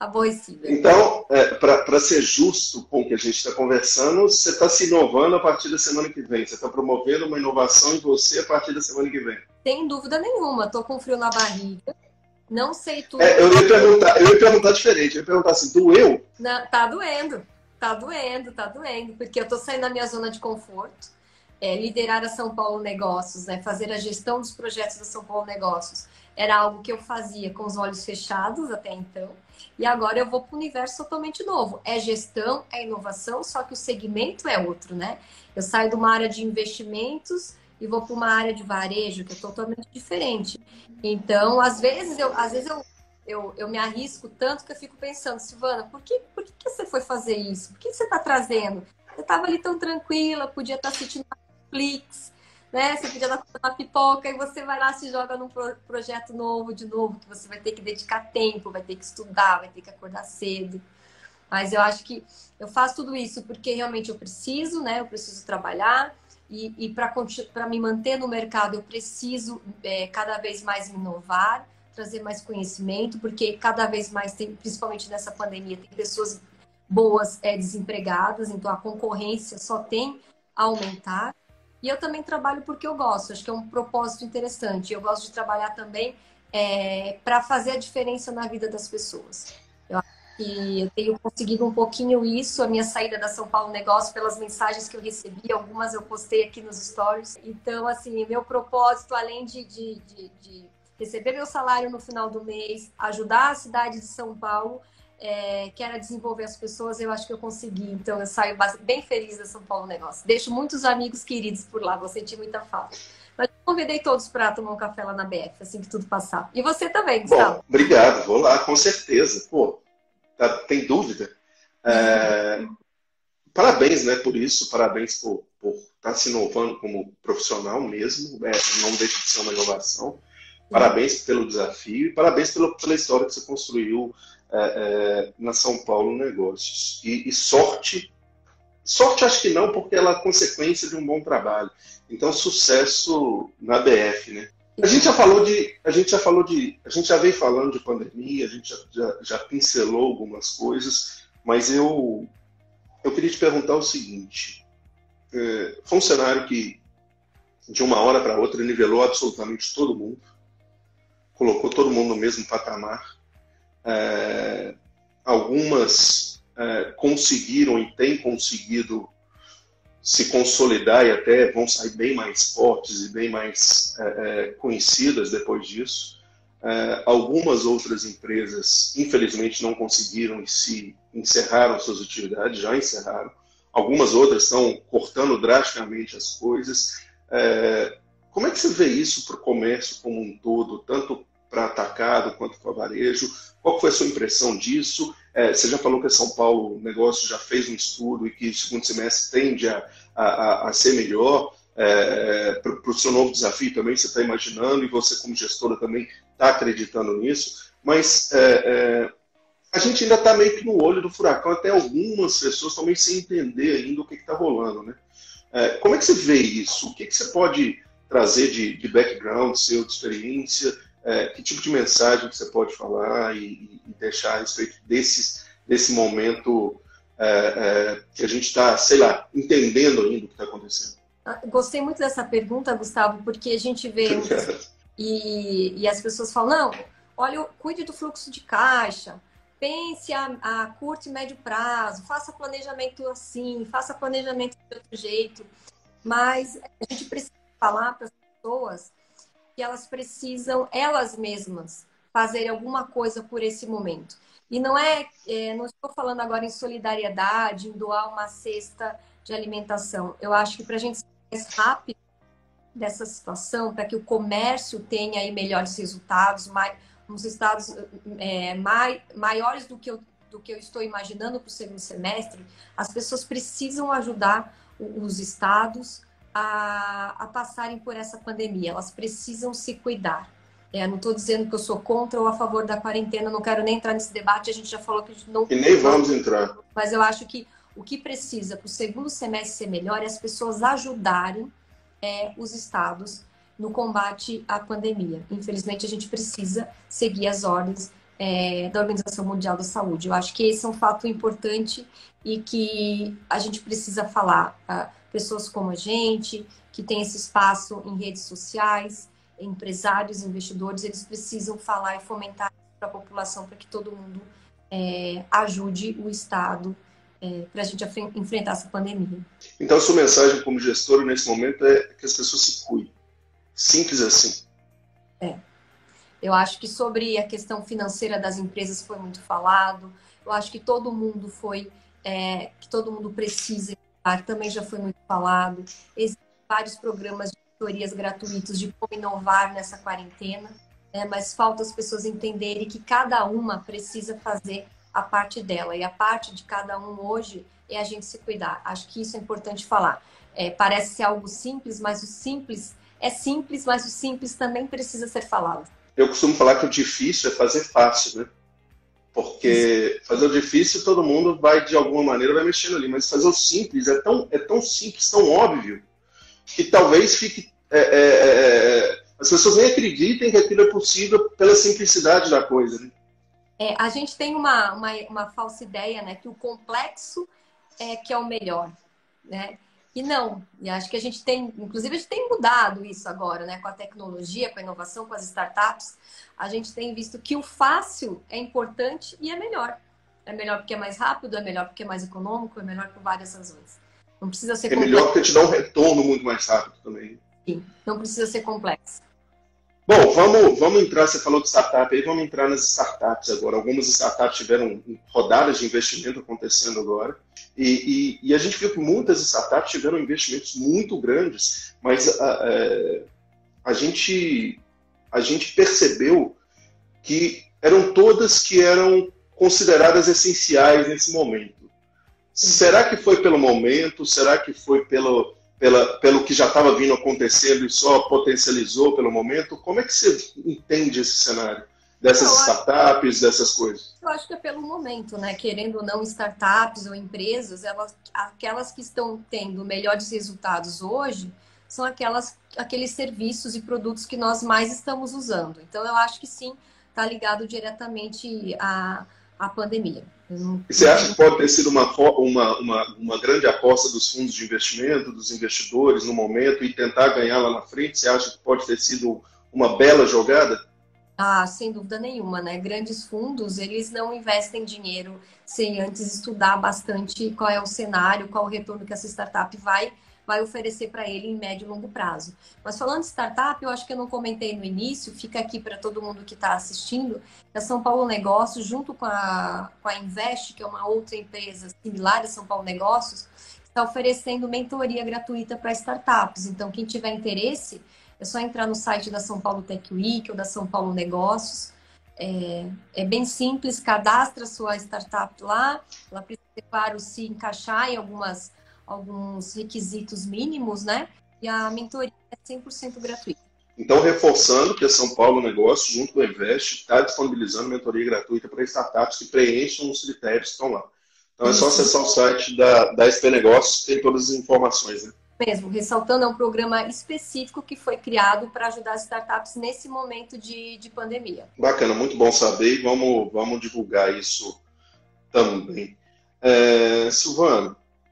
aborrecida. Então, é, para ser justo com o que a gente está conversando, você está se inovando a partir da semana que vem. Você está promovendo uma inovação em você a partir da semana que vem. Sem dúvida nenhuma. Estou com frio na barriga. Não sei tudo. É, eu, ia perguntar, eu ia perguntar diferente. Eu ia perguntar assim, doeu? Não, tá doendo. Tá doendo, tá doendo. Porque eu estou saindo da minha zona de conforto. É, liderar a São Paulo Negócios, né? fazer a gestão dos projetos da São Paulo Negócios. Era algo que eu fazia com os olhos fechados até então. E agora eu vou para um universo totalmente novo. É gestão, é inovação, só que o segmento é outro, né? Eu saio de uma área de investimentos e vou para uma área de varejo que é totalmente diferente. Então, às vezes eu, às vezes eu, eu, eu me arrisco tanto que eu fico pensando, Silvana, por que, por que você foi fazer isso? Por que você está trazendo? Você estava ali tão tranquila, podia estar tá assistindo Netflix, né? Você podia dar uma pipoca e você vai lá se joga num projeto novo de novo, que você vai ter que dedicar tempo, vai ter que estudar, vai ter que acordar cedo. Mas eu acho que eu faço tudo isso porque realmente eu preciso, né? Eu preciso trabalhar e, e para me manter no mercado eu preciso é, cada vez mais inovar, trazer mais conhecimento, porque cada vez mais tem, principalmente nessa pandemia, tem pessoas boas é, desempregadas, então a concorrência só tem a aumentar. E eu também trabalho porque eu gosto, acho que é um propósito interessante. Eu gosto de trabalhar também é, para fazer a diferença na vida das pessoas. Eu acho que eu tenho conseguido um pouquinho isso, a minha saída da São Paulo Negócio, pelas mensagens que eu recebi, algumas eu postei aqui nos stories. Então, assim, meu propósito, além de, de, de, de receber meu salário no final do mês, ajudar a cidade de São Paulo, é, que era desenvolver as pessoas, eu acho que eu consegui. Então eu saio bem feliz da São Paulo Negócio. Deixo muitos amigos queridos por lá, vou sentir muita falta. Mas convidei todos para tomar um café lá na BF, assim que tudo passar. E você também, Gustavo. Bom, obrigado, vou lá, com certeza. Pô, tá, tem dúvida? É, parabéns, né, por isso, parabéns por estar tá se inovando como profissional mesmo, é, não deixa de ser uma inovação. Parabéns pelo desafio e parabéns pela, pela história que você construiu é, é, na São Paulo Negócios. E, e, sorte, sorte acho que não, porque ela é consequência de um bom trabalho. Então, sucesso na BF, né? A gente já falou de, a gente já falou de, a gente já veio falando de pandemia, a gente já, já, já pincelou algumas coisas, mas eu, eu queria te perguntar o seguinte: é, foi um cenário que de uma hora para outra nivelou absolutamente todo mundo, colocou todo mundo no mesmo patamar. É, algumas é, conseguiram e têm conseguido se consolidar e até vão sair bem mais fortes e bem mais é, é conhecidas depois disso. é, algumas outras empresas, infelizmente, não conseguiram e se encerraram suas atividades, já encerraram. Algumas outras estão cortando drasticamente as coisas. É, como é que você vê isso para o comércio como um todo, tanto para atacado quanto para varejo? Qual foi a sua impressão disso? É, você já falou que São Paulo o negócio já fez um estudo e que o segundo semestre tende a, a, a ser melhor. É, para o seu novo desafio também, você está imaginando, e você como gestora também está acreditando nisso, mas é, é, a gente ainda está meio que no olho do furacão, até algumas pessoas também sem entender ainda o que está rolando. Né? É, como é que você vê isso? O que, que você pode trazer de, de background seu, de experiência? É, que tipo de mensagem que você pode falar e, e deixar a respeito desse, desse momento é, é, que a gente está, sei lá, entendendo ainda o que está acontecendo? Ah, gostei muito dessa pergunta, Gustavo, porque a gente vê e, e as pessoas falam, não, olha, cuide do fluxo de caixa, pense a, a, curto e médio prazo, faça planejamento assim, faça planejamento de outro jeito. Mas a gente precisa falar para as pessoas que elas precisam, elas mesmas, fazer alguma coisa por esse momento. E não é, é, não estou falando agora em solidariedade, em doar uma cesta de alimentação. Eu acho que para a gente ser mais rápido dessa situação, para que o comércio tenha aí melhores resultados, mais, uns estados é, mai, maiores do que, eu, do que eu estou imaginando para o segundo semestre, as pessoas precisam ajudar os estados a, a passarem por essa pandemia. Elas precisam se cuidar. É, não estou dizendo que eu sou contra ou a favor da quarentena, não quero nem entrar nesse debate, a gente já falou que a gente não. E nem vamos entrar. Mas eu acho que o que precisa para o segundo semestre ser melhor é as pessoas ajudarem é, os estados no combate à pandemia. Infelizmente, a gente precisa seguir as ordens é, da Organização Mundial da Saúde. Eu acho que esse é um fato importante e que a gente precisa falar. Pessoas como a gente, que tem esse espaço em redes sociais, empresários, investidores, eles precisam falar e fomentar para a população para que todo mundo é, ajude o Estado é, para a gente enfrentar essa pandemia. Então, sua mensagem como gestora nesse momento é que as pessoas se cuidem. Simples assim. É. Eu acho que sobre a questão financeira das empresas foi muito falado. Eu acho que todo mundo foi, é, que todo mundo precisa também já foi muito falado. Existem vários programas de tutorias gratuitos de como inovar nessa quarentena, né? mas falta as pessoas entenderem que cada uma precisa fazer a parte dela. E a parte de cada um hoje é a gente se cuidar. Acho que isso é importante falar. É, parece ser algo simples, mas o simples é simples, mas o simples também precisa ser falado. Eu costumo falar que o difícil é fazer fácil, né? Porque fazer o difícil todo mundo vai de alguma maneira vai mexendo ali, mas fazer o simples é tão, é tão simples, tão óbvio, que talvez fique. É, é, é, é as pessoas nem acreditem que aquilo é possível pela simplicidade da coisa. Né? É, a gente tem uma, uma, uma, falsa ideia, né, que o complexo é que é o melhor, né? E não, e acho que a gente tem, inclusive a gente tem mudado isso agora, né, com a tecnologia, com a inovação, com as startups, a gente tem visto que o fácil é importante e é melhor. É melhor porque é mais rápido, é melhor porque é mais econômico, é melhor por várias razões. Não precisa ser É complexo. melhor porque te dá um retorno muito mais rápido também. Sim, não precisa ser complexo. Bom, vamos, vamos entrar, você falou de startup aí, vamos entrar nas startups agora. Algumas startups tiveram rodadas de investimento acontecendo agora. E, e, e a gente viu que muitas startups tiveram investimentos muito grandes, mas a, a, a, gente, a gente percebeu que eram todas que eram consideradas essenciais nesse momento. Será que foi pelo momento? Será que foi pelo, pela, pelo que já estava vindo acontecendo e só potencializou pelo momento? Como é que você entende esse cenário? Dessas startups, acho, dessas coisas? Eu acho que é pelo momento, né? Querendo ou não, startups ou empresas, elas, aquelas que estão tendo melhores resultados hoje são aquelas, aqueles serviços e produtos que nós mais estamos usando. Então, eu acho que sim, está ligado diretamente à, à pandemia. Você acha que pode ter sido uma, uma, uma, uma, grande aposta dos fundos de investimento, dos investidores no momento e tentar ganhar lá na frente? Você acha que pode ter sido uma bela jogada? Ah, sem dúvida nenhuma, né? Grandes fundos, eles não investem dinheiro sem antes estudar bastante qual é o cenário, qual o retorno que essa startup vai, vai oferecer para ele em médio e longo prazo. Mas falando de startup, eu acho que eu não comentei no início, fica aqui para todo mundo que está assistindo, a São Paulo Negócios, junto com a, com a Invest, que é uma outra empresa similar a São Paulo Negócios, está oferecendo mentoria gratuita para startups. Então, quem tiver interesse, é só entrar no site da São Paulo Tech Week ou da São Paulo Negócios. É, é bem simples, cadastra sua startup lá, ela precisa, claro, se encaixar em algumas alguns requisitos mínimos, né? E a mentoria é 100% gratuita. Então, reforçando que a São Paulo Negócio, junto com o Invest, está disponibilizando mentoria gratuita para startups que preencham os critérios que estão lá. Então, é só acessar o site da, da SP Negócios, tem todas as informações, né? Mesmo, ressaltando, é um programa específico que foi criado para ajudar as startups nesse momento de, de pandemia. Bacana, muito bom saber e vamos, vamos divulgar isso também. É,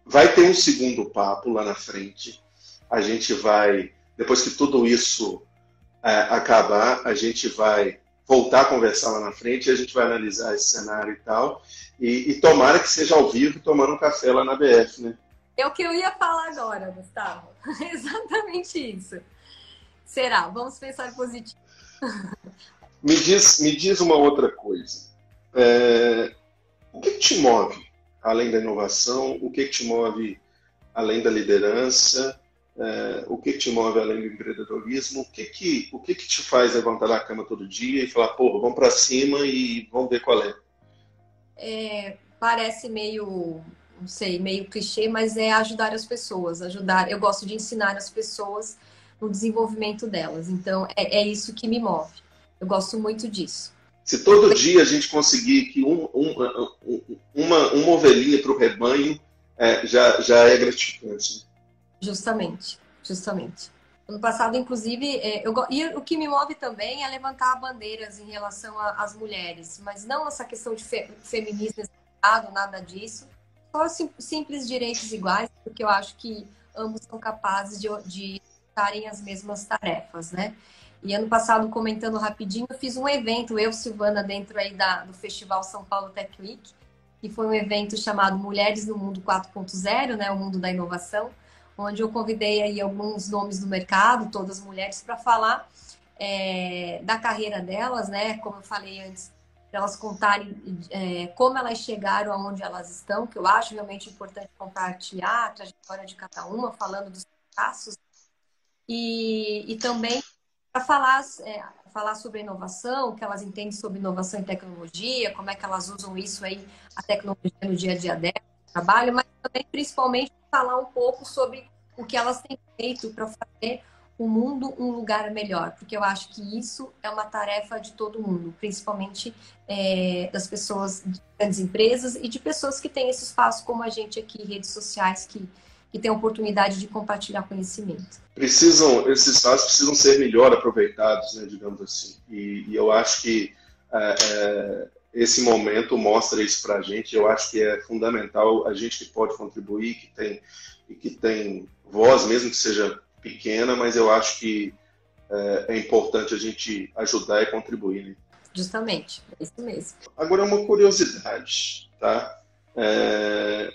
Vai ter um segundo papo lá na frente. A gente vai, depois que tudo isso é, acabar, a gente vai voltar a conversar lá na frente, a gente vai analisar esse cenário e tal. E, e tomara que seja ao vivo tomando um café lá na BF, né? É o que eu ia falar agora, Gustavo. Exatamente isso. Será? Vamos pensar positivo. me, diz, me diz uma outra coisa. É, o que te move além da inovação, o que te move além da liderança, é, o que te move além do empreendedorismo, o que que, o que que te faz levantar da cama todo dia e falar, pô, vamos para cima e vamos ver qual é. é. Parece meio, não sei, meio clichê, mas é ajudar as pessoas, ajudar. Eu gosto de ensinar as pessoas no desenvolvimento delas, então é, é isso que me move. Eu gosto muito disso. Se todo dia a gente conseguir que um, um, uma, uma ovelhinha para o rebanho, é, já, já é gratificante. Justamente, justamente. Ano passado, inclusive, é, eu, e o que me move também é levantar bandeiras em relação às mulheres, mas não essa questão de fe, feminismo exagerado, nada disso. Só sim, simples direitos iguais, porque eu acho que ambos são capazes de, de estarem as mesmas tarefas, né? E ano passado, comentando rapidinho, eu fiz um evento, eu, Silvana, dentro aí da, do Festival São Paulo Tech Week, que foi um evento chamado Mulheres no Mundo 4.0, né, o mundo da inovação, onde eu convidei aí alguns nomes do mercado, todas mulheres, para falar é, da carreira delas, né, como eu falei antes, para elas contarem é, como elas chegaram aonde elas estão, que eu acho realmente importante compartilhar a trajetória de cada uma, falando dos passos, e, e também para falar, é, falar sobre inovação, que elas entendem sobre inovação e tecnologia, como é que elas usam isso aí, a tecnologia no dia a dia delas, no trabalho, mas também principalmente falar um pouco sobre o que elas têm feito para fazer o mundo um lugar melhor, porque eu acho que isso é uma tarefa de todo mundo, principalmente é, das pessoas de grandes empresas e de pessoas que têm esse espaço como a gente aqui, redes sociais, que e tem a oportunidade de compartilhar conhecimento. Precisam, esses espaços precisam ser melhor aproveitados, né, digamos assim. E, e eu acho que é, é, esse momento mostra isso para a gente. Eu acho que é fundamental a gente que pode contribuir, que tem e que tem voz, mesmo que seja pequena, mas eu acho que é, é importante a gente ajudar e contribuir. Né? Justamente, é isso mesmo. Agora uma curiosidade, tá? É,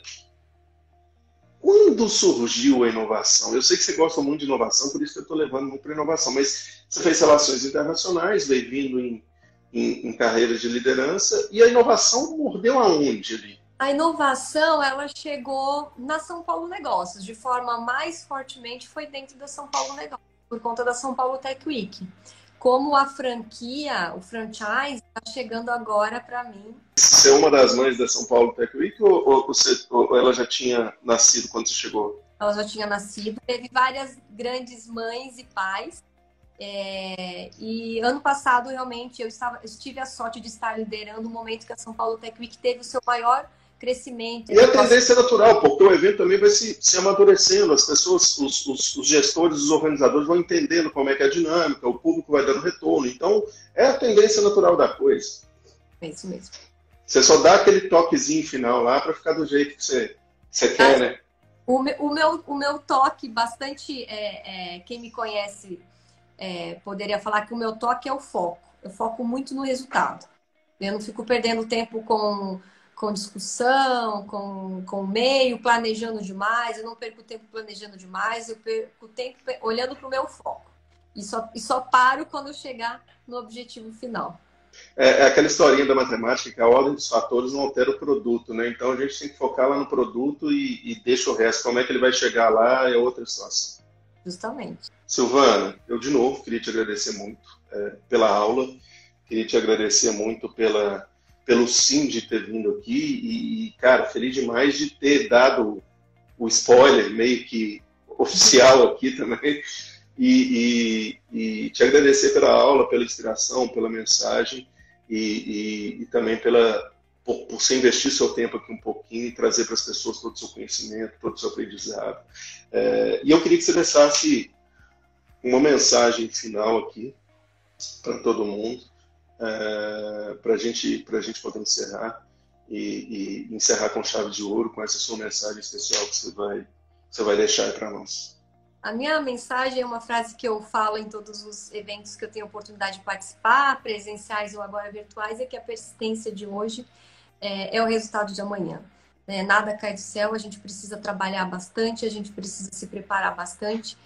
quando surgiu a inovação? Eu sei que você gosta muito de inovação, por isso que eu estou levando muito para inovação, mas você fez relações internacionais, veio vindo em, em, em carreiras de liderança, e a inovação mordeu aonde ali? A inovação, ela chegou na São Paulo Negócios, de forma mais fortemente foi dentro da São Paulo Negócios, por conta da São Paulo Tech Week como a franquia, o franchise, está chegando agora para mim. Você é uma das mães da São Paulo Tech Week ou, ou, você, ou, ela já tinha nascido quando você chegou? Ela já tinha nascido. Teve várias grandes mães e pais. É, e ano passado, realmente, eu, estava, eu tive a sorte de estar liderando o momento que a São Paulo Tech Week teve o seu maior crescimento. E a tendência é natural, porque o evento também vai se, se amadurecendo, as pessoas, os, os, os, gestores, os organizadores vão entendendo como é que é a dinâmica, o público vai dando retorno. Então, é a tendência natural da coisa. É isso mesmo. Você só dá aquele toquezinho final lá para ficar do jeito que você, você quer, né? O meu, o meu, o meu toque, bastante, é, é, quem me conhece é, poderia falar que o meu toque é o foco. Eu foco muito no resultado. Eu não fico perdendo tempo com com discussão, com, com meio, planejando demais. Eu não perco tempo planejando demais, eu perco tempo olhando para o meu foco. E só, e só paro quando eu chegar no objetivo final. É, é, aquela historinha da matemática que a ordem dos fatores não altera o produto, né? Então a gente tem que focar lá no produto e, e deixa o resto. Como é que ele vai chegar lá é outra situação. Justamente. Silvana, eu de novo queria te agradecer muito é, pela aula, queria te agradecer muito pela, pelo sim de ter vindo aqui e, cara, feliz demais de ter dado o spoiler meio que oficial aqui também e, e, e te agradecer pela aula, pela inspiração, pela mensagem e, e também pela por, por você investir seu tempo aqui um pouquinho e trazer para as pessoas todo o seu conhecimento, todo o seu aprendizado. É, e eu queria que você deixasse uma mensagem final aqui para todo mundo, é, para gente, a gente poder encerrar e, e, encerrar com chave de ouro, com essa sua mensagem especial que você vai, você vai deixar para nós. A minha mensagem é uma frase que eu falo em todos os eventos que eu tenho oportunidade de participar, presenciais ou agora virtuais, é que a persistência de hoje é, é o resultado de amanhã. É, nada cai do céu, a gente precisa trabalhar bastante, a gente precisa se preparar bastante.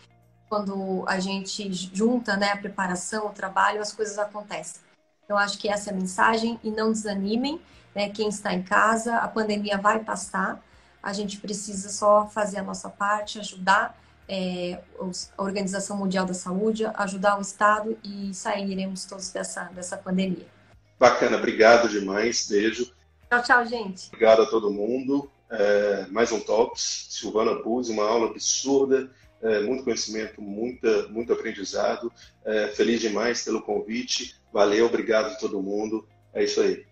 Quando a gente junta né, a preparação, o trabalho, as coisas acontecem. Então, acho que essa é a mensagem e não desanimem. Né, quem está em casa, a pandemia vai passar, a gente precisa só fazer a nossa parte, ajudar é, a Organização Mundial da Saúde, ajudar o Estado e sairemos todos dessa, dessa pandemia. Bacana, obrigado demais, beijo. Tchau, tchau, gente. Obrigado a todo mundo. É, mais um Talks, Silvana Buzzi, uma aula absurda, é, muito conhecimento, muita, muito aprendizado. É, feliz demais pelo convite. Valeu, obrigado a todo mundo. É isso aí.